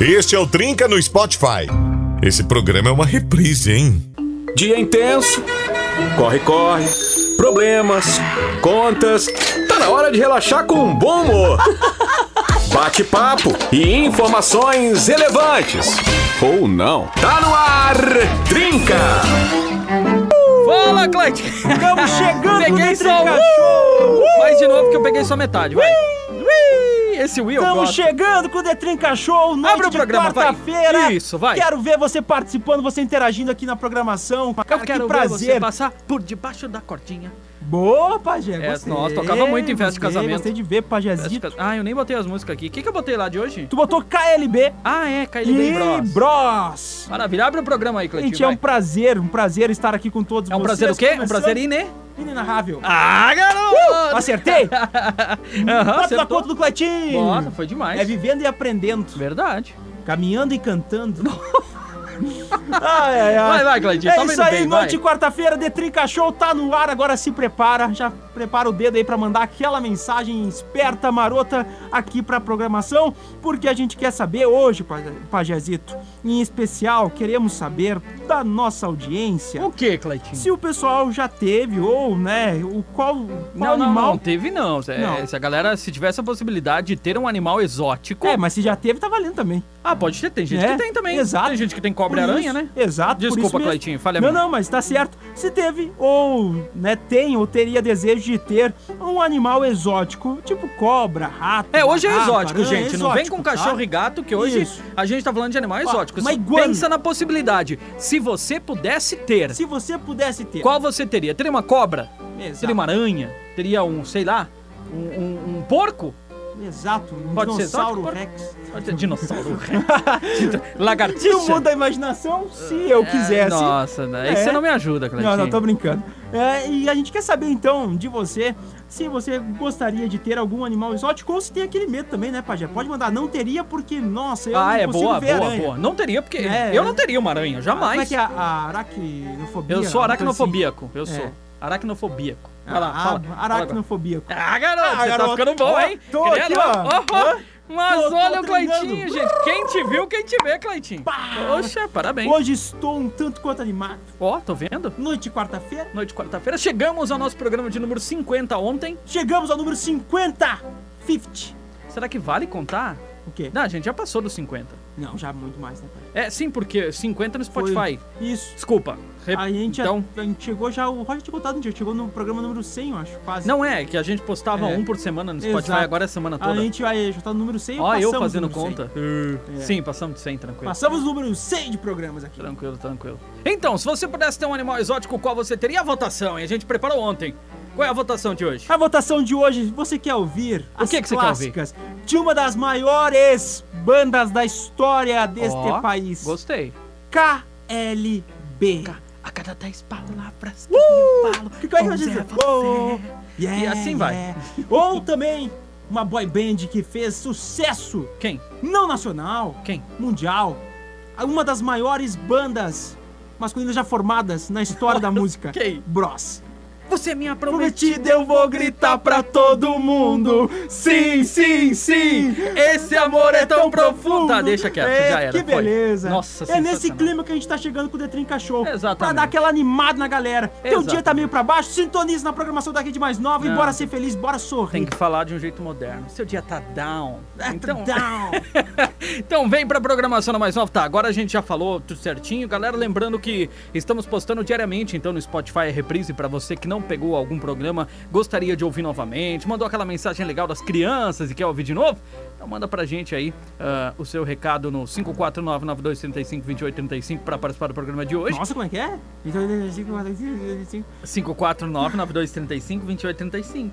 Este é o Trinca no Spotify. Esse programa é uma reprise, hein? Dia intenso, corre, corre, problemas, contas. Tá na hora de relaxar com um bom humor. Bate-papo e informações relevantes. Ou não. Tá no ar, Trinca! Fala, Cleiton! Estamos chegando Peguei só. Uh! Faz de novo que eu peguei só metade, vai. Esse Will eu Estamos chegando com o The Trinca Show, noite Abre o de programa, quarta-feira. Isso, vai. Quero ver você participando, você interagindo aqui na programação. Eu Cara, quero que ver prazer. você passar por debaixo da cordinha. Boa, Pajé. É, gostei, nossa, tocava muito em festa de casamento. Gostei de ver, Pajézito. Ah, eu nem botei as músicas aqui. O que, que eu botei lá de hoje? Tu botou KLB Ah, é, KLB e Bros. Bros. Maravilha, abre o programa aí, Cleitinho. Gente, é um vai. prazer, um prazer estar aqui com todos É um vocês. prazer o quê? Um começando- prazer ine... Inenarrável. Ah, garoto! Acertei? Aham, Bota na conta do Cleitinho. Nossa, foi demais. É vivendo e aprendendo. Verdade. Caminhando e cantando. ai, ai, ai. Vai, vai, Cleitinho, É tá isso aí, bem, noite de quarta-feira, The Trinca Show tá no ar, agora se prepara, já prepara o dedo aí pra mandar aquela mensagem esperta, marota, aqui pra programação, porque a gente quer saber hoje, Pa- Pajezito, em especial, queremos saber da nossa audiência, O que, Cleitinho? se o pessoal já teve, ou, né, o qual, qual Não, não, animal... não, teve não. É, Não. Se a galera, se tivesse a possibilidade de ter um animal exótico. É, mas se já teve, tá valendo também. Ah, pode ter, tem gente É, que tem também. exato. Tem gente que tem cobra Por aranha, isso- né? Exato, Desculpa. Cleitinho, falha Não, não, mas tá certo. Se teve ou, né, tem ou teria desejo de ter um animal exótico, tipo cobra, rato. É, hoje é exótico, gente. Não vem exótico, com tá? cachorro e gato, que hoje Isso. a gente tá falando de animais Ó, exóticos. iguana. Pensa na possibilidade. Se você pudesse ter, Se você pudesse ter. qual você teria? Teria uma cobra? Exato. Teria uma aranha? Teria um, sei lá, um, um- um porco? Exato, um Pode ser dinossauro exótico, rex. Pode ser dinossauro. Se Lagartixa? não muda a imaginação, se eu quisesse. Nossa, né? Aí É. você não me ajuda, Cleitinho. Não, não, tô brincando. É, e a gente quer saber então de você se você gostaria de ter algum animal exótico ou se tem aquele medo também, né, Pajé? Pode mandar, não teria porque, nossa, eu Ah, não é consigo boa, ver boa, aranha. boa. Não teria, porque É, eu é. não teria uma aranha, jamais. Como é que é a, aracnofobia? Eu sou assim. aracnofobíaco, eu sou. Aracnofobíaco. Vai lá, Ah, fala. aracnofobia. Ah, garoto, Ah, você garoto. tá ficando bom, Ó, hein? tô é louco. ó. Ó, ó. Mas Tô- tô olha o treinando. Cleitinho, gente. Quem te viu, quem te vê, Cleitinho. Poxa, parabéns. Hoje estou um tanto quanto animado. Ó, tô vendo? Noite de quarta-feira. Noite de quarta-feira. Chegamos ao nosso programa de número 50 ontem. Chegamos ao número 50. 50. Será que vale contar? O quê? Não, a gente já passou dos 50. Não, já muito mais, né, pai? É, sim, porque 50 no Spotify. Isso. Desculpa. Re- A gente, então, a, gente chegou já, o Roger tinha contado um dia, chegou no programa número 100, eu acho, quase. não é que a gente postava É. um por semana no Spotify, Exato. agora é a semana A toda. gente aí, já tá no número 100 Ó, eu fazendo do número 100. conta. É. Sim, passamos de 100, tranquilo. Passamos o número 100 de programas aqui. Tranquilo, tranquilo. Então, se você pudesse ter um animal exótico, qual você teria? A votação, hein? A gente preparou ontem. Qual é a votação de hoje? A votação de hoje, você quer ouvir O as que que você quer clássicas de uma das maiores bandas da história deste Ó, país. Gostei. KLB. A cada 10 palavras que Uh! eu falo, Que coisa que onze é dizer? você. Oh, yeah, E assim vai. yeah. Ou também uma boy band que fez sucesso Quem? não nacional, Quem? mundial. Uma das maiores bandas masculinas já formadas na história da música. Quem? Bros. Você é minha prometida. Prometida, eu vou gritar pra todo mundo. Sim, sim, sim. Esse amor é tão profundo. Tá, deixa quieto, É, já era. Que foi. beleza. Nossa, É nesse clima que a gente tá chegando com o The Trinca Show. Exatamente. Pra dar aquela animada na galera. Teu dia Exatamente. tá meio pra baixo, sintonize na programação da Rede Mais Nova e Não. bora ser feliz, bora sorrir. Tem que falar de um jeito moderno. Seu dia tá down. É, Então, down. então vem pra programação da Mais Nova. Tá, agora a gente já falou tudo certinho. Galera, lembrando que estamos postando diariamente, então no Spotify é reprise pra você que não pegou algum programa, gostaria de ouvir novamente, mandou aquela mensagem legal das crianças e quer ouvir de novo. Então manda pra gente aí ah, o seu recado no 549-9235-2835 pra participar do programa de hoje. Nossa, como é que é? Então, 549-9235-2835.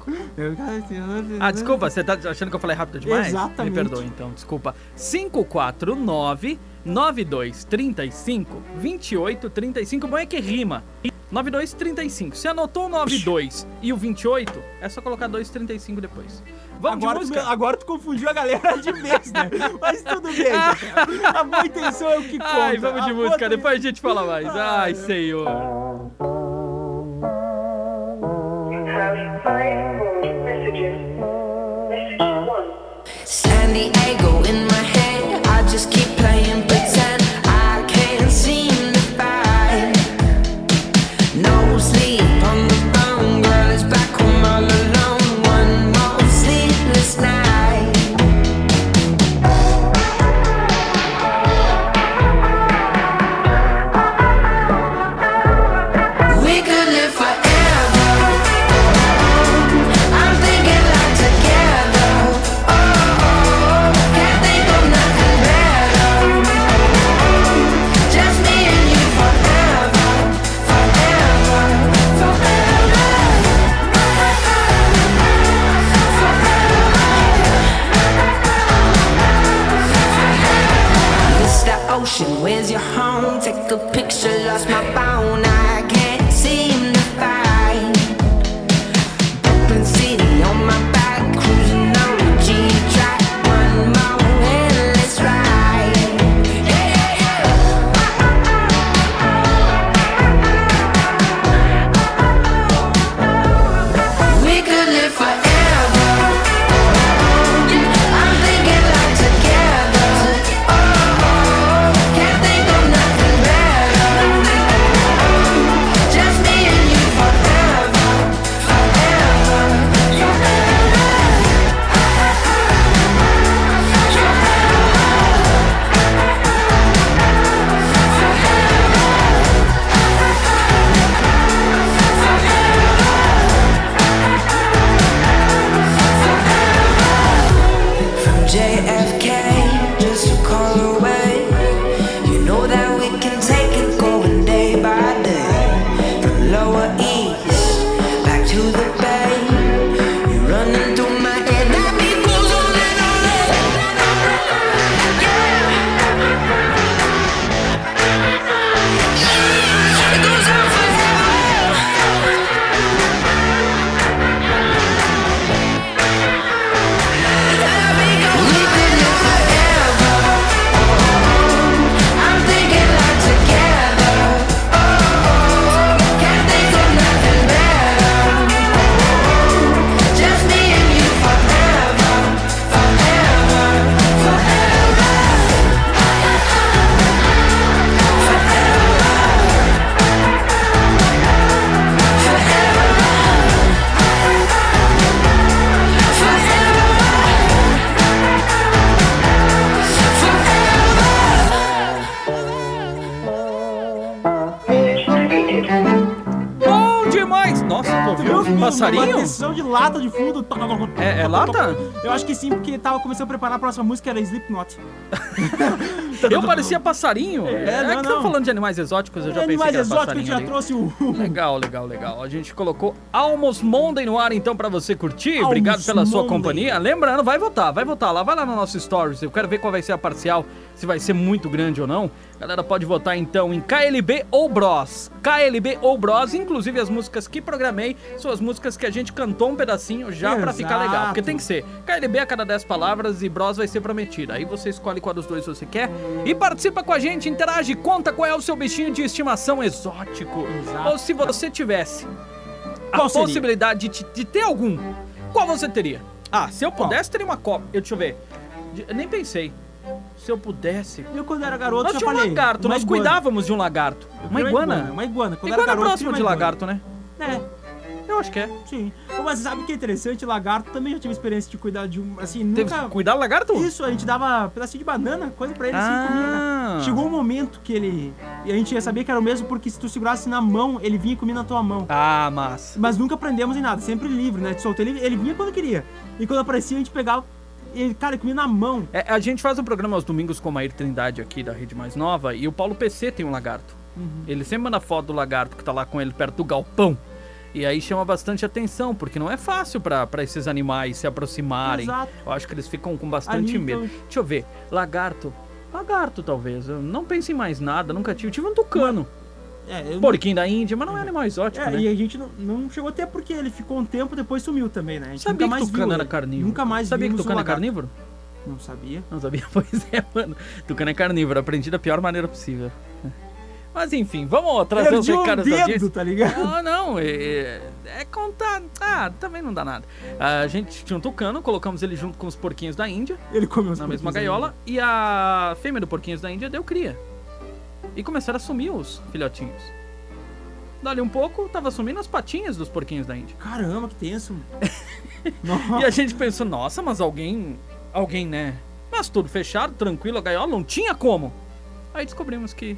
Ah, desculpa, você tá achando que eu falei rápido demais? Exatamente. Me perdoe, então, desculpa. 549 9235 2835. Bom é que rima. 9235. Se anotou o 92 e o 28, é só colocar 235 depois. Vamos Agora de tu, música? agora tu confundiu a galera de vez, né? Mas tudo bem. A boa intenção é o que conta. Ai, vamos de A música, boa- depois a gente fala mais. Ai, senhor. San Diego in lata de fundo. É- é lata? Eu acho que sim, porque tava começando a preparar a próxima música, era Slipknot. Eu parecia passarinho. É, não, que tá não. falando de animais exóticos, eu já pensei Animais que era exóticos, a gente passarinho já trouxe o... Legal, legal, legal. A gente colocou Almost Monday no ar, então, pra você curtir. Almost Obrigado pela sua Monday. companhia. Lembrando, vai votar, vai votar lá, vai lá no nosso Stories. Eu quero ver qual vai ser a parcial, se vai ser muito grande ou não. Galera, pode votar então em KLB ou Bros. KLB ou Bros, inclusive as músicas que programei são as músicas que a gente cantou um pedacinho já pra ficar legal. Porque tem que ser KLB a cada 10 palavras e Bros vai ser prometida. Aí você escolhe qual dos dois você quer e participa com a gente, interage, conta qual é o seu bichinho de estimação exótico. Exato. Ou se você tivesse a seria? possibilidade de, de ter algum, qual você teria? Ah, se eu pudesse, teria uma copa. Eu, deixa eu ver. Eu nem pensei. Se eu pudesse. Eu quando era garoto Nós já tínhamos um falei. lagarto, uma nós iguana. cuidávamos de um lagarto. Uma queria iguana. Uma iguana. Quando Iguana era garoto, próximo de uma lagarto, né? iguana. É, Eu acho que é. sim. Mas sabe o que é interessante? Lagarto também já tive experiência de cuidar de um. Assim, Teve nunca. que cuidar do lagarto? Isso, a gente dava pedacinho de banana, coisa pra ele Ah. assim comia. né? Chegou um momento que ele. E a gente ia saber que era o mesmo porque se tu segurasse na mão, ele vinha e comia na tua mão. Ah, massa. Mas nunca prendemos em nada, sempre livre, né? De soltar ele, ele vinha quando queria. E quando aparecia, a gente pegava. Ele, cara, ele comia na mão. É, a gente faz um programa aos domingos com a Maír Trindade aqui da Rede Mais Nova e o Paulo PC tem um lagarto. Uhum. Ele sempre manda foto do lagarto que tá lá com ele perto do galpão. E aí chama bastante atenção, porque não é fácil pra pra esses animais se aproximarem. Exato. Eu acho que eles ficam com bastante Ali, medo. então- Deixa eu ver. Lagarto. Lagarto, talvez. Eu não pense em mais nada, nunca tive. Tive um tucano. É, Porquinho da Índia, mas não é animal exótico, É, né? e a gente não, não chegou até porque ele ficou um tempo depois sumiu também, né? A gente Sabia nunca que mais tucano viu era carnívoro? Nunca mais Sabia que um tucano é carnívoro? Não sabia. Não sabia? Pois é, mano. Tucano é carnívoro. Aprendi da pior maneira possível. Mas enfim, vamos trazer os Perdi um recados da dedo, audiência. tá ligado? Não, não, é, é contar. Ah, também não dá nada. A gente tinha um tucano, colocamos ele junto com os porquinhos da Índia, Ele comeu os na mesma gaiola, e a fêmea do porquinhos da Índia deu cria. E começaram a sumir os filhotinhos. Dali um pouco, tava sumindo as patinhas dos porquinhos da Índia. Caramba, que tenso. E a gente pensou, nossa, mas alguém. Alguém, né? Mas tudo fechado, tranquilo, a gaiola, não tinha como. Aí descobrimos que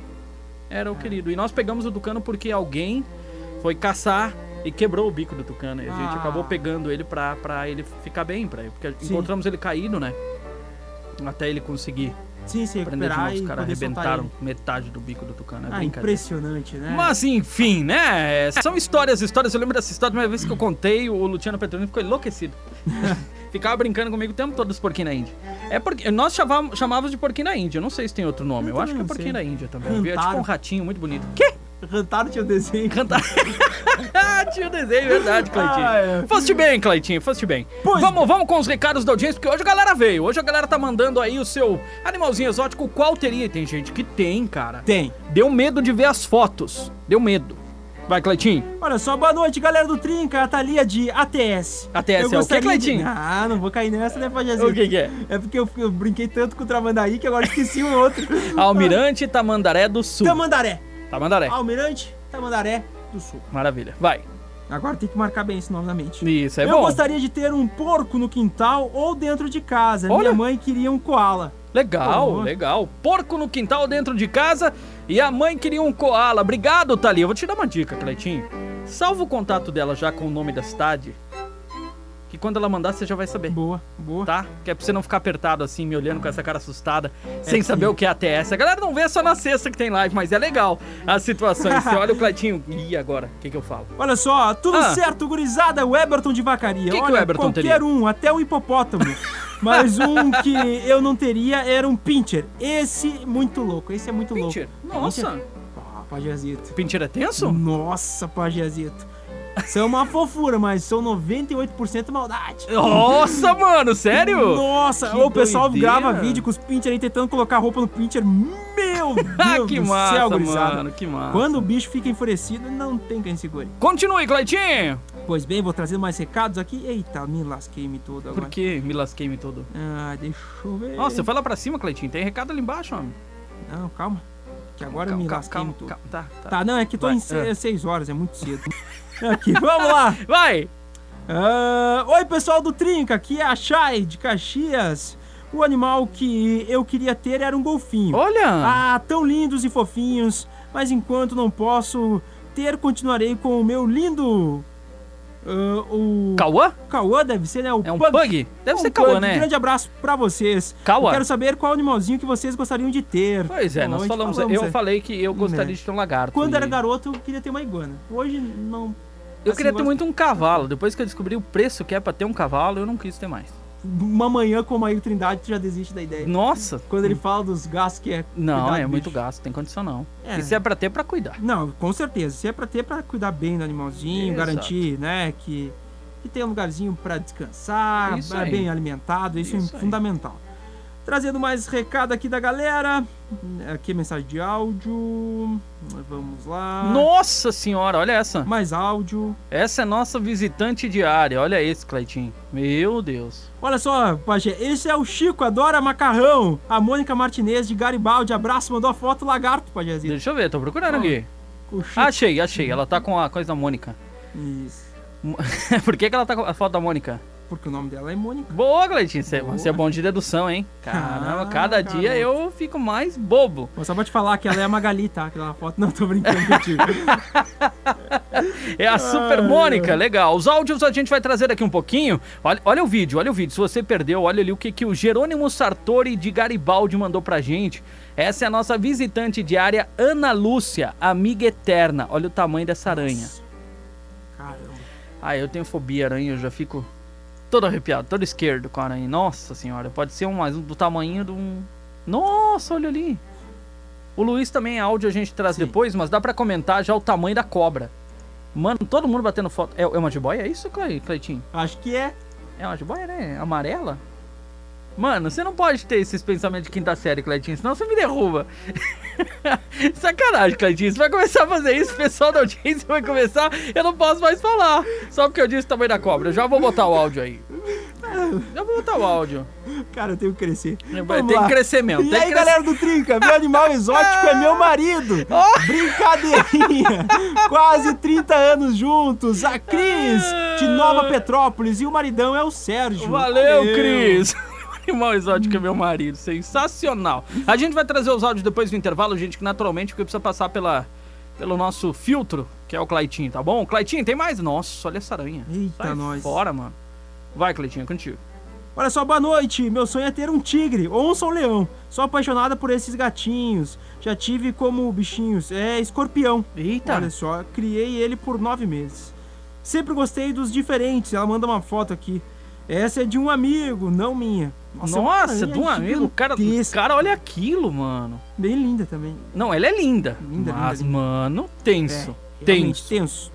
era o querido. E nós pegamos o tucano porque alguém foi caçar e quebrou o bico do tucano. E a gente Ah. acabou pegando ele pra, pra ele ficar bem, pra ele. Porque Sim. encontramos ele caído, né? Até ele conseguir Sim, se prender de novo. Os caras poder soltar arrebentaram metade do bico do tucano. É Ah, impressionante, né? Mas enfim, né? São histórias, histórias. Eu lembro dessa história, uma vez que eu contei, o Luciano Petroni ficou enlouquecido. ficava brincando comigo o tempo todo dos porquinhos da Índia. É porque nós chamávamos, chamávamos de porquinho da Índia. Eu não sei se tem outro nome. Eu, Eu acho que é porquinho sei. da Índia também. Eu via tipo Rantaro. um ratinho muito bonito. Que? Rantaro tinha o desenho. Cantar. Tinha o desenho, verdade, Cleitinho. Ah, é. Foste bem, Cleitinho, foste bem. Pois vamos, vamos com os recados da audiência, porque hoje a galera veio. Hoje a galera tá mandando aí o seu animalzinho exótico. Qual teria? E Tem gente que tem, cara. Tem. Deu medo de ver as fotos. Deu medo. Vai, Cleitinho. Olha só, boa noite, galera do Trinca, a Thalia de ATS. ATS é o quê, gostaria de- Cleitinho? Ah, não vou cair nessa, né, Pajazinho? O que que é? É porque eu, eu brinquei tanto com o Tramandaí que agora esqueci o outro. Almirante Tamandaré do Sul. Tamandaré. Tamandaré. Almirante Tamandaré do Sul. Maravilha. Vai. Agora tem que marcar bem esse nome na mente. Isso, é eu bom. gostaria de ter um porco no quintal ou dentro de casa. Olha. Minha mãe queria um koala. Legal, Pô. legal. Porco no quintal dentro de casa e a mãe queria um koala. Obrigado, Thalia. Eu vou te dar uma dica, Cleitinho. Salva o contato dela já com o nome da cidade. Que quando ela mandar, você já vai saber. Boa, boa. Tá? Que é pra você não ficar apertado assim, me olhando com essa cara assustada, sem que- saber o que é ATS. A galera não vê só na sexta que tem live, mas é legal as situações. Você olha o Cleitinho. E agora? O que, que eu falo? Olha só, tudo Ah. certo, gurizada. O Eberton de Vacaria. Que que Olha, o Eberton qualquer teria? um, até o hipopótamo. Mas um que eu não teria era um pincher. Esse muito louco, esse é muito Pincher. louco. Nossa. Pincher. Ah, pajazito. Pincher é tenso? Nossa, pajazito. São uma fofura, mas são 98% maldade. Nossa, mano, sério? Nossa, Que o pessoal doideira. grava vídeo com os pincher aí tentando colocar roupa no pincher. Meu Ah, Deus que do massa, céu, gurizada. mano, que massa. Quando o bicho fica enfurecido, não tem quem segure. Continue, Cleitinho. Pois bem, vou trazer mais recados aqui. Eita, me lasquei-me todo agora. Por que me lasquei-me todo? Ah, deixa eu ver. Nossa, você foi lá pra cima, Cleitinho. Tem recado ali embaixo, homem. Não, calma. Que agora eu me lasquei-me todo. calma. Tá, tá. Tá, não, é que tô Vai, em ah. 6 horas, é muito cedo. aqui, vamos lá. Vai! Ah, Oi, pessoal do Trinca, aqui é a Chay de Caxias. O animal que eu queria ter era um golfinho. Olha! Ah, tão lindos e fofinhos. Mas enquanto não posso ter, continuarei com o meu lindo. ah, o. Cauã? Cauã deve ser, né? O É um pug? Deve Um ser Cauã, pug. né? Grande abraço pra vocês. Cauã. Quero saber qual animalzinho que vocês gostariam de ter. Pois é, nós Hoje falamos. falamos, eu é. falei que eu gostaria Né. de ter um lagarto. Quando e- era garoto, eu queria ter uma iguana. Hoje não. Eu assim, queria ter muito um cavalo. Depois que eu descobri o preço que é pra ter um cavalo, eu não quis ter mais. Uma manhã com o Maíra Trindade, tu já desiste da ideia. Nossa! Quando ele fala dos gastos que é. Não, é muito gasto, tem condição não. É. Isso é pra ter, pra cuidar. Não, com certeza. Se é pra ter, pra cuidar bem do animalzinho, garantir, né, que, que tem um lugarzinho pra descansar, Isso aí. bem alimentado, isso, Isso é aí. fundamental. Trazendo mais recado aqui da galera. Aqui mensagem de áudio. Vamos lá. Nossa senhora, olha essa. Mais áudio. Essa é nossa visitante diária. Olha esse, Cleitinho. Meu Deus. Olha só, Pajé, esse é o Chico, adora macarrão. A Mônica Martinez de Garibaldi, abraço, mandou a foto lagarto, Pajézinho. Deixa eu ver, tô procurando Ó. aqui. Achei, achei. Ela tá com a coisa da Mônica. Isso. Por que, que ela tá com a foto da Mônica? Porque o nome dela é Mônica. Boa, Cleitinho. Você, Boa. você é bom de dedução, hein? Caramba, Ah, cada dia garoto. eu fico mais bobo. Vou só pra te falar que ela é a Magali, tá? Aquela foto. Não, tô brincando contigo. É a Super Mônica, legal. Os áudios a gente vai trazer daqui um pouquinho. Olha, olha o vídeo, olha o vídeo. Se você perdeu, olha ali o que, que o Jerônimo Sartori de Garibaldi mandou pra gente. Essa é a nossa visitante diária, Ana Lúcia, amiga eterna. Olha o tamanho dessa aranha. Caramba. Ah, eu tenho fobia aranha, eu já fico todo arrepiado, todo esquerdo com a aranha. Nossa senhora, pode ser um mais um do tamanho de um. Nossa, olha ali. O Luiz também é áudio, a gente traz Sim. depois, mas dá pra comentar já o tamanho da cobra. Mano, todo mundo batendo foto. É, é uma jiboia? É isso, Cle- Cleitinho? Acho que é. É uma jiboia, né? Amarela? Mano, você não pode ter esses pensamentos de quinta série, Cleitinho, senão você me derruba. Sacanagem, Cleitinho. Você vai começar a fazer isso, o pessoal da audiência vai começar. Eu não posso mais falar. Só porque eu disse o tamanho da cobra. Eu já vou botar o áudio aí. Já vou botar o áudio. Cara, eu tenho que crescer. Lá. que crescer mesmo. E tem aí, crescer. galera do Trinca, meu animal exótico é meu marido. Oh! Brincadeirinha. Quase 30 anos juntos. A Cris, de Nova Petrópolis. E o maridão é o Sérgio. Valeu, Cris! Animal exótico é meu marido, sensacional. A gente vai trazer os áudios depois do intervalo, gente, que naturalmente porque precisa passar pela, pelo nosso filtro, que é o Claitinho, tá bom? Claitinho, tem mais? Nossa, olha essa aranha. Eita, Sai nós. fora, mano. Vai, Claitinho, é contigo. Olha só, boa noite. Meu sonho é ter um tigre ou um são leão. Sou apaixonada por esses gatinhos. Já tive como bichinhos. É escorpião. Eita. Olha só, criei ele por nove meses. Sempre gostei dos diferentes. Ela manda uma foto aqui. Essa é de um amigo, não minha. Nossa, é uma aranha de um amigo. Cara, gigantesca. cara, olha aquilo, mano. Bem linda também. Não, ela é linda. Linda, mas, linda, mano, tenso. É, tenso. tenso.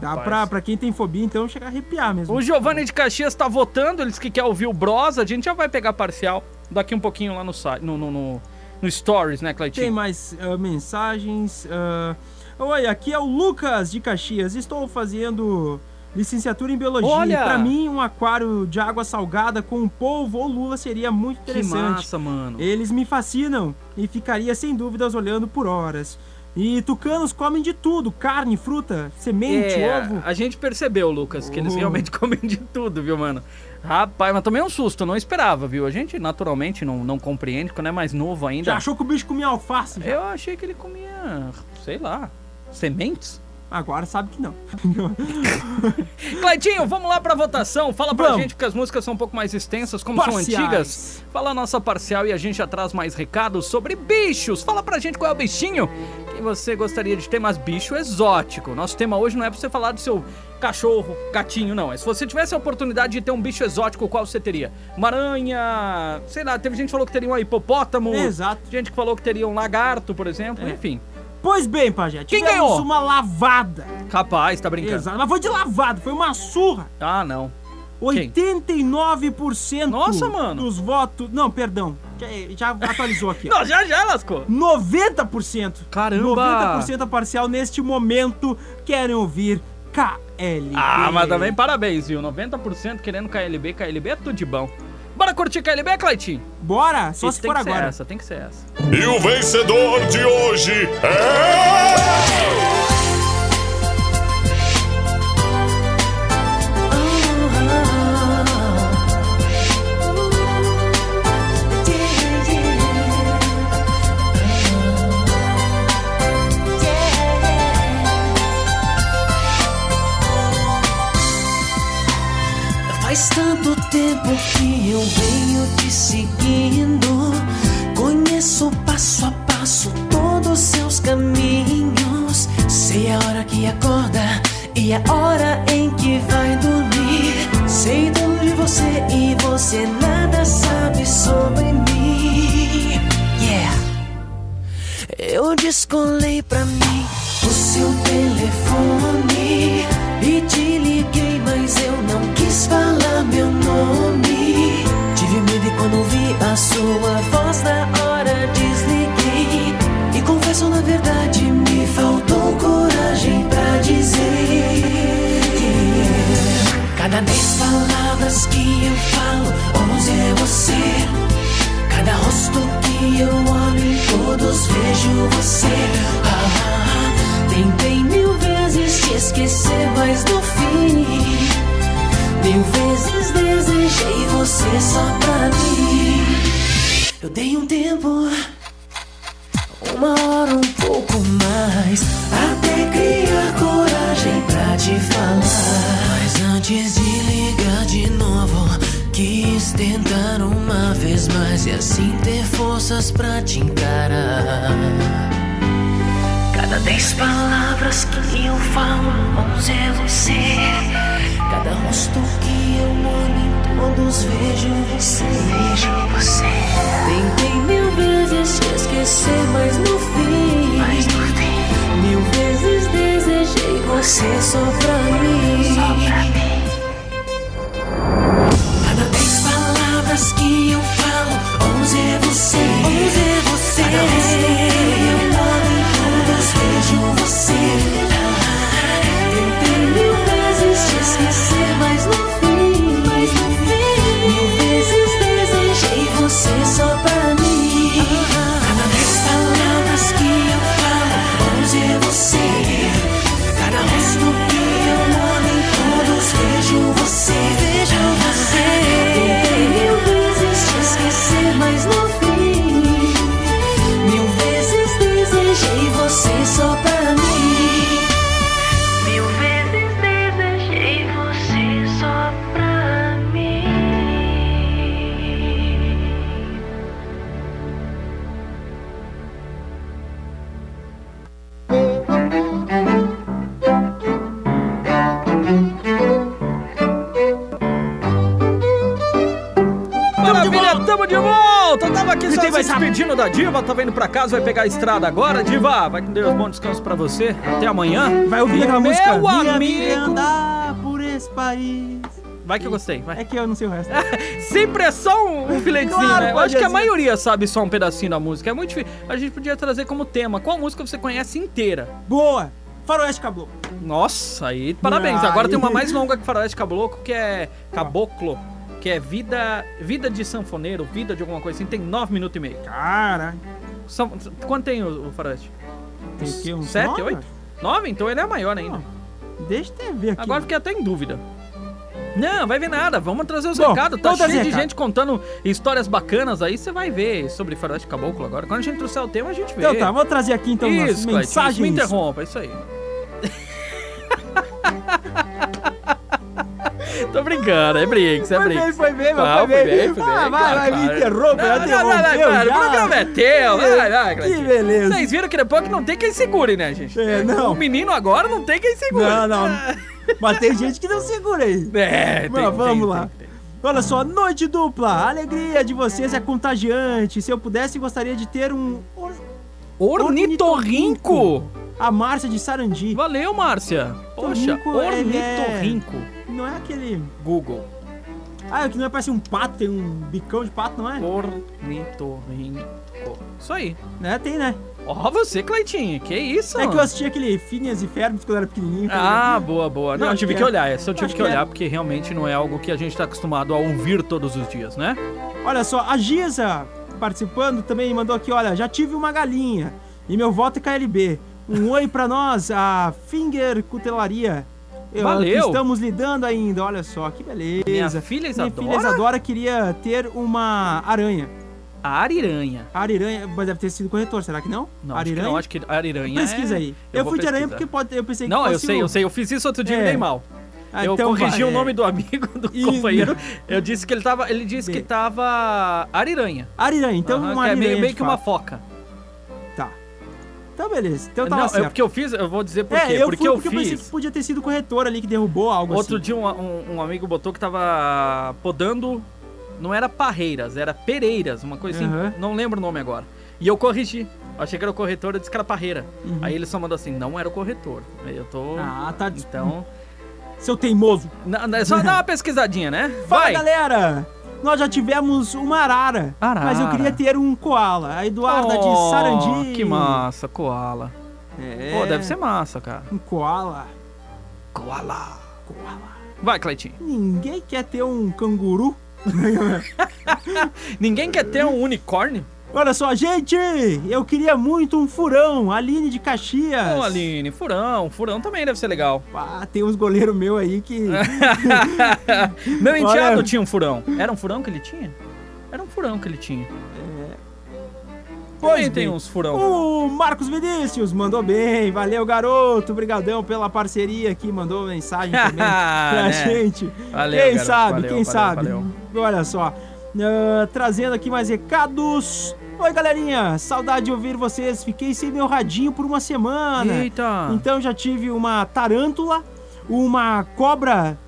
Dá pra, pra quem tem fobia, então, chegar a arrepiar mesmo. O Giovanni de Caxias tá votando, ele disse que quer ouvir o Bros. A gente já vai pegar parcial daqui um pouquinho lá no site, no, no, no, no Stories, né, Tem Cleitinho? mais ah, mensagens. ah, Oi, aqui é o Lucas de Caxias. Estou fazendo licenciatura em biologia. Olha! Pra mim, um aquário de água salgada com polvo ou lula seria muito Que interessante. massa, mano. Eles me fascinam e ficaria sem dúvidas olhando por horas. E tucanos comem de tudo: carne, fruta, semente, É, ovo. a gente percebeu, Lucas, que eles Oh. realmente comem de tudo, viu, mano? Rapaz, mas também é um susto, eu não esperava, viu? A gente naturalmente não, não compreende, quando é mais novo ainda. Já achou que o bicho comia alface? já? Eu achei que ele comia, sei lá, sementes? Agora sabe que não. Cleitinho, vamos lá pra votação. Fala pra Vamos. gente, porque as músicas são um pouco mais extensas, como são Parciais. antigas. Fala a nossa parcial e a gente já traz mais recados sobre bichos. Fala pra gente qual é o bichinho que você gostaria de ter, mas bicho exótico. Nosso tema hoje não é pra você falar do seu cachorro, gatinho, não. É se você tivesse a oportunidade de ter um bicho exótico, qual você teria? Uma aranha, sei lá, teve gente que falou que teria um hipopótamo. Exato. Gente que falou que teria um lagarto, por exemplo. É. Enfim. Pois bem, Pajé, Quem ganhou? uma lavada. Capaz, tá brincando. Exato. Mas foi de lavada, foi uma surra. Ah, não. Quem? 89% Nossa, mano. dos votos. Não, perdão. Já, já atualizou aqui. Não, já já lascou. 90%. Caramba! 90% a parcial neste momento querem ouvir KLB. Ah, mas também parabéns, viu? 90% querendo KLB, KLB é tudo de bom. Bora curtir KLB, Cleitinho? Bora, só Isso se tem for que ser agora. essa, tem que ser essa. E o vencedor de hoje é. Uma hora, um pouco mais, até criar coragem pra te falar. Mas antes de ligar de novo, quis tentar uma vez mais e assim ter forças pra te encarar. Cada dez palavras que eu falo, onze é você. Cada rosto que eu olho, todos vejo você. Vejo você. Tentei mil vezes te esquecer, mas no fim. Mas no fim. Mil vezes desejei você só pra mim. Só pra mim. Da Diva tá vindo pra casa, vai pegar a estrada agora. Diva, vai com Deus, bom descanso pra você. Até amanhã. Vai ouvir aquela Meu música? Minha amigo. andar por esse país. Vai que eu gostei, vai. É que eu não sei o resto. Sempre é só um, um filetezinho, Claro, né? Eu acho que a maioria sabe só um pedacinho da música. É muito difícil. A gente podia trazer como tema. Qual música você conhece inteira? Boa! Faroeste Caboclo. Nossa, aí parabéns. Ah, Agora tem uma mais longa que Faroeste Caboclo, que é Caboclo. Que é Vida vida de Sanfoneiro, Vida de alguma coisa assim. Tem nove minutos e meio. Caralho. São- quanto tem o, o Faroeste? Tem o quê? Uns Sete, nove? oito? Nove? Então ele é maior ainda. Deixa eu ver aqui. Agora fiquei até em dúvida. Não, vai ver nada. Vamos trazer os Bom, recados. Tá vamos trazer cheio de recado. gente contando histórias bacanas aí. Você vai ver sobre Faroeste Caboclo agora. Quando a gente trouxer o tema, a gente vê. Então tá, vou trazer aqui então Isso, Cleitinho, mensagens. me interrompa, isso aí. Tô brincando, é brinks, é Foi bem, brinks. foi bem, Não, foi bem. foi bem, Ah, vai, claro, vai, me interrompa, já Não, não, não, vai, interrompeu vai, já. O programa é teu, vai, vai, Que beleza. Vocês viram que depois que não tem quem segure, né, gente? É, não. O menino agora não tem quem segure. Não, não. Mas tem gente que não segura aí. É, tem, vamos tem, lá. tem. Olha só, noite dupla. A alegria de vocês é contagiante. Se eu pudesse, gostaria de ter um. or- Ornitorrinco. A Márcia de Sarandi. Valeu, Márcia. Poxa, é- ornitorrinco. Não é aquele. Google. Ah, é que não é parece um pato, tem um bicão de pato, não é? Ornitorrinco. Isso aí. Né? Tem, né? Ó, você, Cleitinho. Que isso? É que eu assisti aquele Phineas e Ferb quando eu era pequenininho. Ah, boa, boa. Não, Eu tive que que é. olhar. Essa eu tive que que é. olhar porque realmente não é algo que a gente tá acostumado a ouvir todos os dias, né? Olha só, a Giza participando também mandou aqui, olha, já tive uma galinha e meu voto é KLB. Um oi pra nós, a Finger Cutelaria. Eu- Valeu. que estamos lidando ainda, olha só, que beleza. Minha filha Minha Isadora? filha Isadora queria ter uma aranha. A Ariranha. Ariranha, mas deve ter sido corretor, será que não? Não, acho que Ariranha? não. Acho que Ariranha Pesquisa é... aí. Eu, vou fui de aranha porque pode, eu pensei que Não, eu sei, o- eu sei. Eu fiz isso outro dia e É. me dei mal. Ah, eu então corrigi vai, o é. nome do amigo do Ih, companheiro. Eu disse que ele tava. Ele disse que Bem. tava Ariranha. Ariranha, então Aham, uma que é ariranha meio, meio que uma foca. Tá. Então beleza, então tava não, é certo. porque eu fiz, eu vou dizer por é, quê. eu porque fui eu porque eu pensei fiz. que podia ter sido o corretor ali que derrubou algo Outro assim. dia um, um- um amigo botou que tava podando. Não era parreiras, era pereiras, uma coisa assim. Aham. Não lembro o nome agora. E eu corrigi. Achei que era o corretor, eu disse que era parreira. Uhum. Aí ele só mandou assim, não era o corretor. Aí eu tô. Ah, tá. Então. Seu teimoso. Não, é só dar uma pesquisadinha, né? Fala, Vai! galera! Nós já tivemos uma arara, Arara. mas eu queria ter um koala. A Eduarda de Oh, Sarandi. Que massa, koala. É, Pô, deve ser massa, cara. um koala. Koala. Koala. Vai, Cleitinho. Ninguém quer ter um canguru. Ninguém quer ter um unicórnio? Olha só, gente! Eu queria muito um furão. Aline de Caxias. Ô, Aline, furão. Furão também deve ser legal. Ah, tem uns goleiros meus aí que. Meu enteado Olha- tinha um furão. Era um furão que ele tinha? Era um furão que ele tinha. Pois Também tem bem. uns furão. O Marcos Vinícius mandou bem. Valeu, garoto. Obrigadão pela parceria aqui. Mandou mensagem também pra Né? gente. Valeu, quem garoto. sabe, Valeu, quem valeu, sabe. valeu. Olha só. Ah, trazendo aqui mais recados. Oi, galerinha. Saudade de ouvir vocês. Fiquei sem meu radinho por uma semana. Eita. Então já tive uma tarântula, uma cobra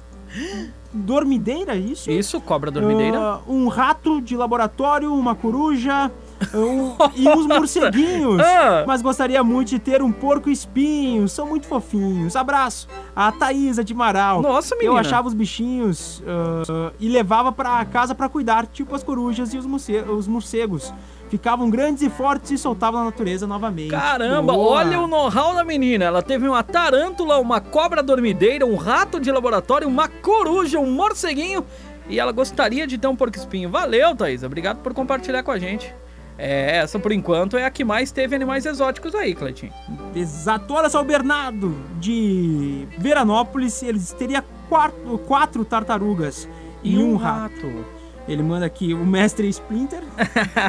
dormideira, isso? Isso, cobra dormideira. Ah, um rato de laboratório, uma coruja um- e uns morceguinhos. Ah. Mas gostaria muito de ter um porco espinho. São muito fofinhos. Abraço. A Thaísa de Marau. Nossa, Eu menina. achava os bichinhos ah, e levava pra casa pra cuidar, tipo as corujas e os, morce- os morcegos. Ficavam grandes e fortes e soltavam na natureza novamente. Caramba, Boa. olha o know-how da menina. Ela teve uma tarântula, uma cobra dormideira, um rato de laboratório, uma coruja, um morceguinho. E ela gostaria de ter um porco-espinho. Valeu, Thaisa. Obrigado por compartilhar com a gente. É, essa por enquanto é a que mais teve animais exóticos aí, Cleitinho. Exato. Olha só, o Bernardo de Veranópolis, eles teria quatro, quatro tartarugas e, um rato. Ele manda aqui o mestre Splinter,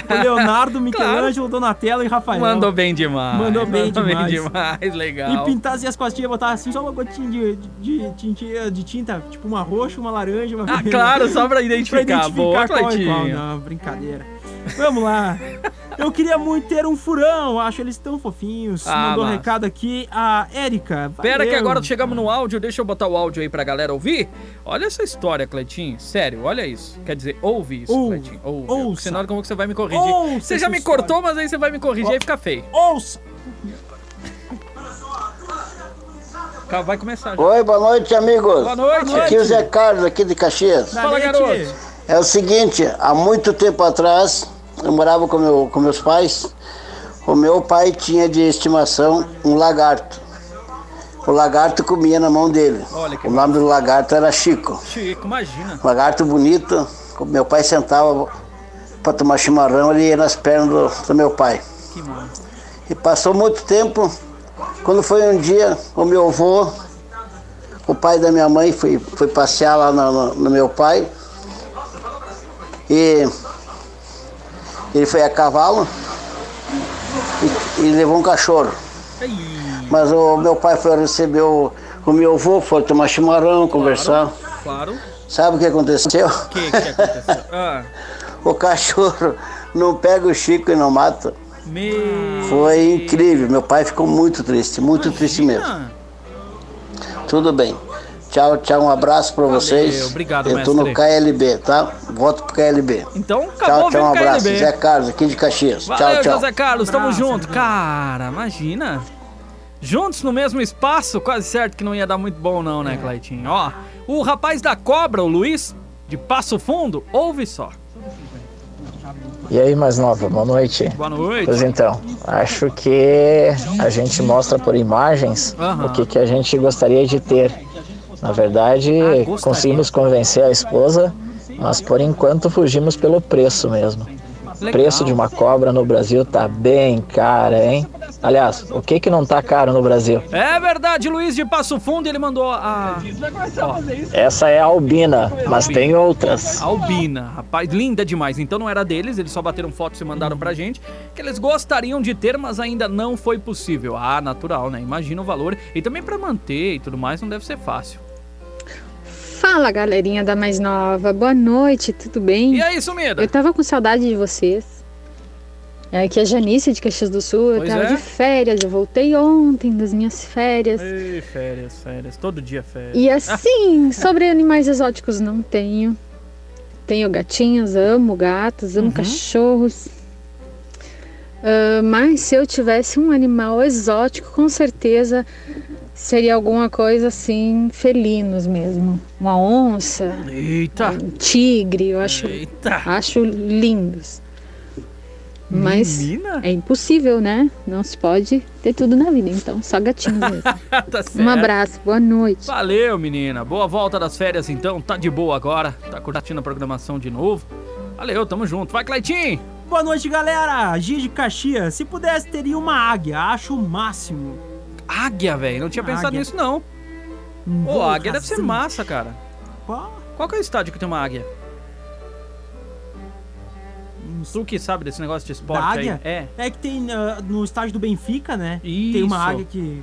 o Leonardo, Michelangelo, Donatello e Rafael. Mandou bem demais. Mandou bem demais. demais, legal. E pintasse as costinhas, botar assim só uma gotinha de, de, de, tinta- de tinta, tipo uma roxa, uma laranja, uma Ah, vermelha. claro, só pra pra identificar. identificar Boa, qual é qual. Não, brincadeira. Vamos lá. Eu queria muito ter um furão, acho eles tão fofinhos. Ah, Mandou um recado aqui a Érica. Pera que agora chegamos no áudio, deixa eu botar o áudio aí pra galera ouvir. Olha essa história, Cleitinho. Sério, olha isso. Quer dizer, ouve isso, Ouve, Cleitinho. Ouve. ouça. Senão como que você vai me corrigir? Ouça você já me história. cortou, mas aí você vai me corrigir e fica feio. Ouça! Calma, Vai começar já. Oi, boa noite, amigos. Boa noite. Aqui é o Zé Carlos, aqui de Caxias. Fala, garoto. É o seguinte, há muito tempo atrás, eu morava com, meu, com meus pais. O meu pai tinha de estimação um lagarto. O lagarto comia na mão dele. O nome do lagarto era Chico. Chico, imagina. Lagarto bonito. Meu pai sentava para tomar chimarrão, ele ia nas pernas do, do meu pai. Que mano. E passou muito tempo. Quando foi um dia, o meu avô, o pai da minha mãe, foi, foi passear lá no, no- no meu pai. E ele foi a cavalo e, e levou um cachorro. Mas o meu pai foi receber o, o meu avô, foi tomar chimarrão, conversar. Claro. Sabe o que aconteceu? O que que aconteceu? Ah, O cachorro não pega o Chico e não mata. me... Foi incrível. Meu pai ficou muito triste, muito triste mesmo. Tudo bem. Tchau, tchau, um abraço pra vocês. obrigado, Eu tô no mestre. KLB, tá? Voto pro KLB. Então acabou Tchau, tchau, um abraço. KLB. Zé Carlos, aqui de Caxias. Valeu, tchau, tchau. José Carlos, tamo Abraço, junto. Cara, imagina. Juntos no mesmo espaço, quase certo que não ia dar muito bom não, É. né, Claitinho? Ó, o rapaz da cobra, o Luiz, de Passo Fundo, ouve só. E aí, mais nova, boa noite. Boa noite. Pois então, acho que a gente mostra por imagens Aham. o que, que a gente gostaria de ter. Na verdade, Ah, conseguimos convencer a esposa, mas por enquanto fugimos pelo preço mesmo. O preço de uma cobra no Brasil tá bem cara, hein? Aliás, o que que não tá caro no Brasil? É verdade, Luiz de Passo Fundo, ele mandou a... Essa é a albina, mas tem outras. Albina. Rapaz, linda demais. Então não era deles, eles só bateram fotos e mandaram pra gente. Que eles gostariam de ter, mas ainda não foi possível. Ah, natural, né? Imagina o valor. E também pra manter e tudo mais, não deve ser fácil. Fala galerinha da mais nova, boa noite, tudo bem? E aí, sumida? Eu tava com saudade de vocês. É aqui é a Janice de Caxias do Sul, eu Pois tava é. de férias, eu voltei ontem das minhas férias. Ei, férias, férias. Todo dia férias. E assim, sobre animais exóticos não tenho. Tenho gatinhos, amo gatos, Uhum. amo cachorros. Ah, mas se eu tivesse um animal exótico, com certeza seria alguma coisa assim, felinos mesmo. Uma onça, Eita! um tigre, eu acho, Eita! acho lindos. Mas Menina? é impossível, né? Não se pode ter tudo na vida, então só gatinhos mesmo. tá certo. Um abraço, boa noite. Valeu, menina. Boa volta das férias, então. Tá de boa agora. Tá curtindo a programação de novo. Valeu, tamo junto. Vai, Cleitinho! Boa noite, galera. De Caxias. Se pudesse, teria uma águia. Acho o máximo. Águia, velho. Não tinha pensado Águia. nisso, não. Um Pô, águia deve ser massa, cara. Pô, Qual que é o estádio que tem uma águia? Tu que sabe desse negócio de esporte Da águia? aí. É. É que tem ah, no estádio do Benfica, né? Tem Isso. uma águia que.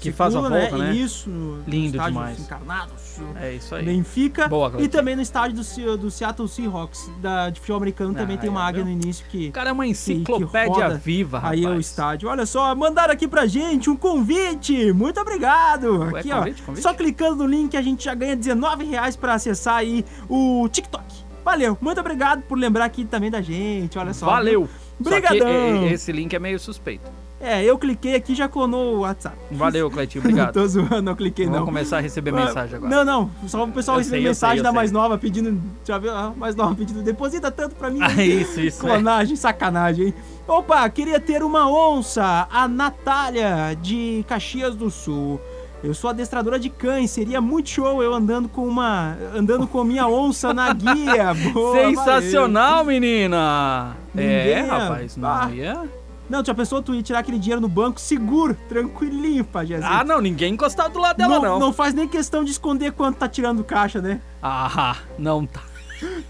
Que faz a volta, né? Isso, no, no Lindo estádio demais. dos Encarnados. É isso aí. Benfica. Boa, e também no estádio do, do Seattle Seahawks, da, de futebol americano, também Ah, tem uma é, águia viu? no início que. O cara é uma que- que enciclopédia viva, rapaz. Aí é o estádio. Olha só, mandaram aqui pra gente um convite. Muito obrigado. Ué, aqui, convite, ó. convite? Só clicando no link a gente já ganha 19 reais pra acessar aí o TikTok. Valeu, muito obrigado por lembrar aqui também da gente. Olha só. Valeu. Só que Brigadão. e- e- esse link é meio suspeito. É, eu cliquei aqui e já clonou o WhatsApp. Valeu, Cleitinho. Não Obrigado. tô zoando, não cliquei Vamos não. começar a receber Ah, mensagem agora. Não, não. Só o pessoal receber mensagem sei, da sei. mais nova pedindo. Já viu? A mais nova pedindo. Deposita tanto pra mim. Ah, isso, isso. é. Clonagem, sacanagem, hein? Opa, queria ter uma onça, a Natália, de Caxias do Sul. Eu sou adestradora de cães, seria muito show eu andando com uma. andando com minha onça na guia. Boa, Sensacional, menina! é, Ninguém ia- rapaz, não Ah. ia. valeu. Não, já pensou tu ia tirar aquele dinheiro no banco seguro, tranquilinho, Pajezinho. Ah, não, ninguém encostar do lado dela, não. não faz nem questão de esconder quanto tá tirando do caixa, né? Ah, não tá.